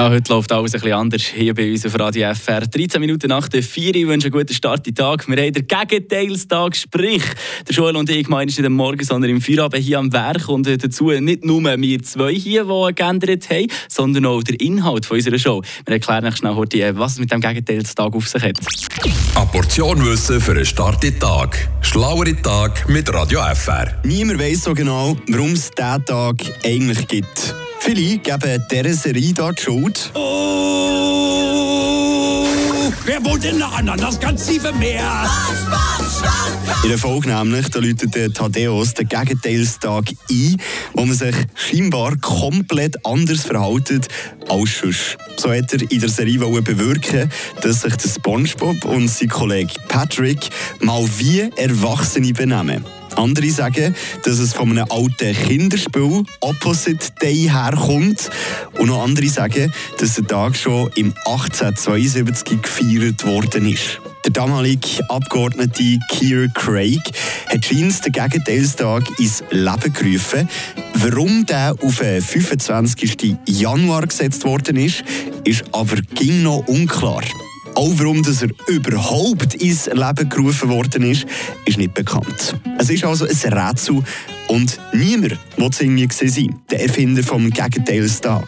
Ja, heute läuft alles ein bisschen anders hier bei uns auf Radio FR. 13 Minuten nach der 4 Uhr wünsche einen guten Start in den Tag. Wir haben den Gegenteilstag, sprich, der Joel und ich meinen nicht am Morgen, sondern im Feierabend hier am Werk und dazu nicht nur wir zwei hier, die geändert haben, sondern auch der Inhalt von unserer Show. Wir erklären euch schnell heute, was es mit dem Gegenteilstag auf sich hat. Eine Portion Wissen für einen Start in den Tag. Schlauere Tag mit Radio FR. Niemand weiß so genau, warum es diesen Tag eigentlich gibt. Viele geben dieser Serie da die Schuld. Oh, wer wohnt in der Ananas ganz tiefe Meer? In der Folge nämlich, da läutet der Thaddeus den Gegenteilstag ein, wo man sich scheinbar komplett anders verhält als sonst. So hat er in der Serie wollen bewirken, dass sich der Spongebob und sein Kollege Patrick mal wie Erwachsene benehmen. Andere sagen, dass es von einem alten Kinderspiel Opposite Day herkommt. Und noch andere sagen, dass der Tag schon im 1872 gefeiert worden ist. Der damalige Abgeordnete Keir Craig hat scheinbar den Gegenteilstag ins Leben gerufen. Warum der auf den 25. Januar gesetzt worden ist, ist aber ging noch unklar. Auch warum dass er überhaupt ins Leben gerufen worden ist, ist nicht bekannt. Es ist also ein Rätsel und niemand will es irgendwie sein. Der Erfinder vom Gegenteilstag.